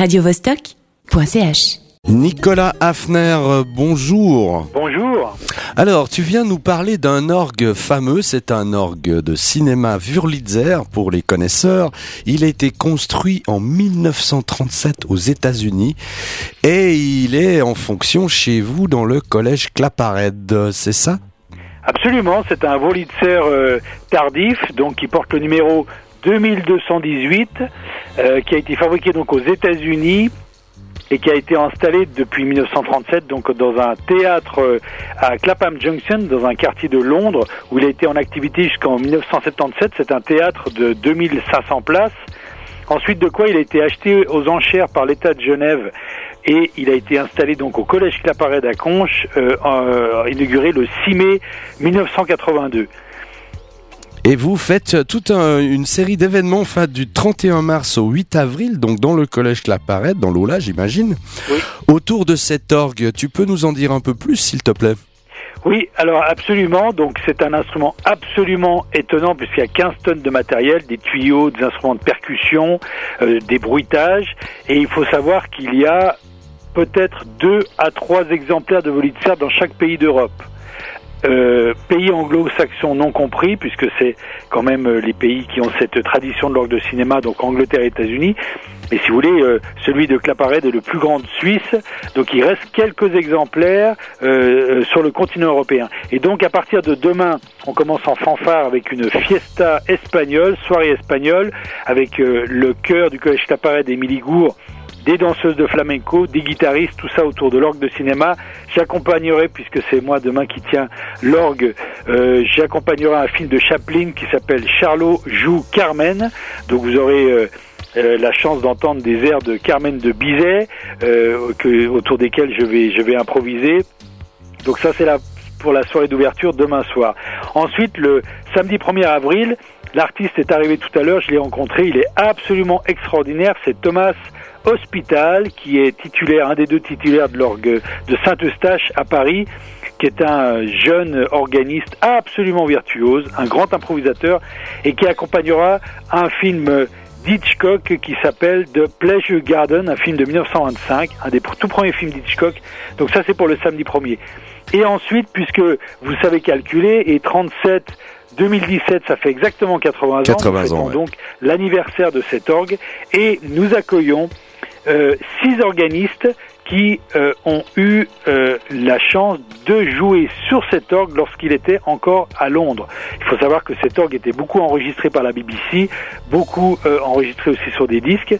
radiovostok.ch. Nicolas Hafner, bonjour. Bonjour. Alors, tu viens nous parler d'un orgue fameux, c'est un orgue de cinéma Wurlitzer pour les connaisseurs. Il a été construit en 1937 aux États-Unis et il est en fonction chez vous dans le collège Claparède, c'est ça? Absolument, c'est un Wurlitzer euh, tardif, donc qui porte le numéro 2218, euh, qui a été fabriqué donc aux États-Unis et qui a été installé depuis 1937 donc dans un théâtre euh, à Clapham Junction dans un quartier de Londres où il a été en activité jusqu'en 1977 c'est un théâtre de 2500 places. Ensuite de quoi il a été acheté aux enchères par l'État de Genève et il a été installé donc au collège Claparède à Conches euh, euh, inauguré le 6 mai 1982 et vous faites toute un, une série d'événements enfin, du 31 mars au 8 avril, donc dans le collège Claparède, dans l'Ola, j'imagine. Oui. Autour de cet orgue, tu peux nous en dire un peu plus, s'il te plaît? Oui, alors absolument. Donc c'est un instrument absolument étonnant puisqu'il y a 15 tonnes de matériel, des tuyaux, des instruments de percussion, euh, des bruitages. Et il faut savoir qu'il y a peut-être deux à trois exemplaires de Volitzer dans chaque pays d'Europe. Euh, pays anglo-saxons non compris, puisque c'est quand même euh, les pays qui ont cette tradition de l'orgue de cinéma, donc Angleterre et États-Unis. Mais si vous voulez, euh, celui de Claparède est le plus grand de Suisse, donc il reste quelques exemplaires euh, sur le continent européen. Et donc à partir de demain, on commence en fanfare avec une fiesta espagnole, soirée espagnole, avec le chœur du collège Claparède et Gour des danseuses de flamenco, des guitaristes, tout ça autour de l'orgue de cinéma. J'accompagnerai, puisque c'est moi demain qui tiens l'orgue, euh, j'accompagnerai un film de Chaplin qui s'appelle Charlot joue Carmen. Donc vous aurez euh, euh, la chance d'entendre des airs de Carmen de Bizet, euh, que, autour desquels je vais, je vais improviser. Donc ça c'est la pour la soirée d'ouverture demain soir. Ensuite, le samedi 1er avril, l'artiste est arrivé tout à l'heure, je l'ai rencontré, il est absolument extraordinaire, c'est Thomas Hospital, qui est titulaire, un des deux titulaires de l'orgue de Saint-Eustache à Paris, qui est un jeune organiste absolument virtuose, un grand improvisateur, et qui accompagnera un film d'Hitchcock qui s'appelle The Pleasure Garden, un film de 1925, un des tout premiers films d'Hitchcock. Donc ça c'est pour le samedi premier. Et ensuite, puisque vous savez calculer, et 37 2017, ça fait exactement 80 ans. 80 ans. Ouais. Donc l'anniversaire de cet orgue et nous accueillons euh, six organistes qui euh, ont eu euh, la chance de jouer sur cet orgue lorsqu'il était encore à Londres. Il faut savoir que cet orgue était beaucoup enregistré par la BBC, beaucoup euh, enregistré aussi sur des disques.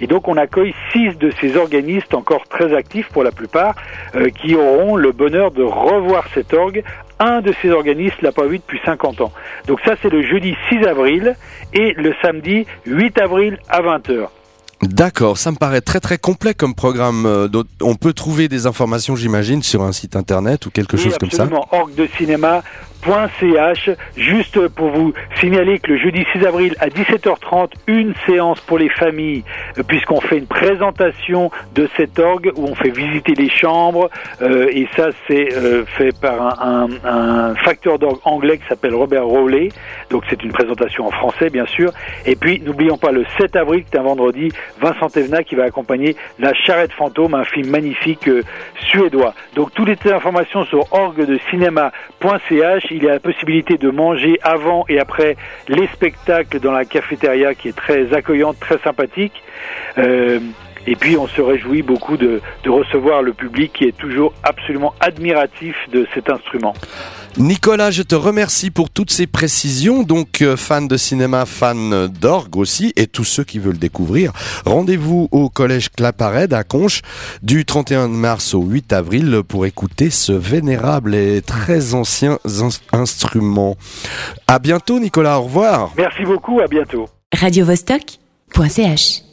Et donc on accueille six de ces organistes encore très actifs pour la plupart, euh, qui auront le bonheur de revoir cet orgue. Un de ces organistes l'a pas vu depuis 50 ans. Donc ça c'est le jeudi 6 avril et le samedi 8 avril à 20h. D'accord, ça me paraît très très complet comme programme. Euh, On peut trouver des informations, j'imagine, sur un site internet ou quelque oui, chose comme ça. Absolument, orgue de cinéma. .ch, juste pour vous signaler que le jeudi 6 avril à 17h30, une séance pour les familles, puisqu'on fait une présentation de cet orgue où on fait visiter les chambres, euh, et ça c'est euh, fait par un, un, un facteur d'orgue anglais qui s'appelle Robert Rowley, donc c'est une présentation en français bien sûr, et puis n'oublions pas le 7 avril, qui est un vendredi, Vincent Evna qui va accompagner La Charrette Fantôme, un film magnifique euh, suédois. Donc toutes les informations sur orgue de cinéma.ch il y a la possibilité de manger avant et après les spectacles dans la cafétéria qui est très accueillante, très sympathique. Euh, et puis on se réjouit beaucoup de, de, recevoir le public qui est toujours absolument admiratif de cet instrument. Nicolas, je te remercie pour toutes ces précisions. Donc, euh, fan de cinéma, fan d'orgue aussi, et tous ceux qui veulent découvrir, rendez-vous au Collège Claparède à Conches du 31 mars au 8 avril pour écouter ce vénérable et très ancien instrument. À bientôt, Nicolas. Au revoir. Merci beaucoup. À bientôt. Radio -Vostok .ch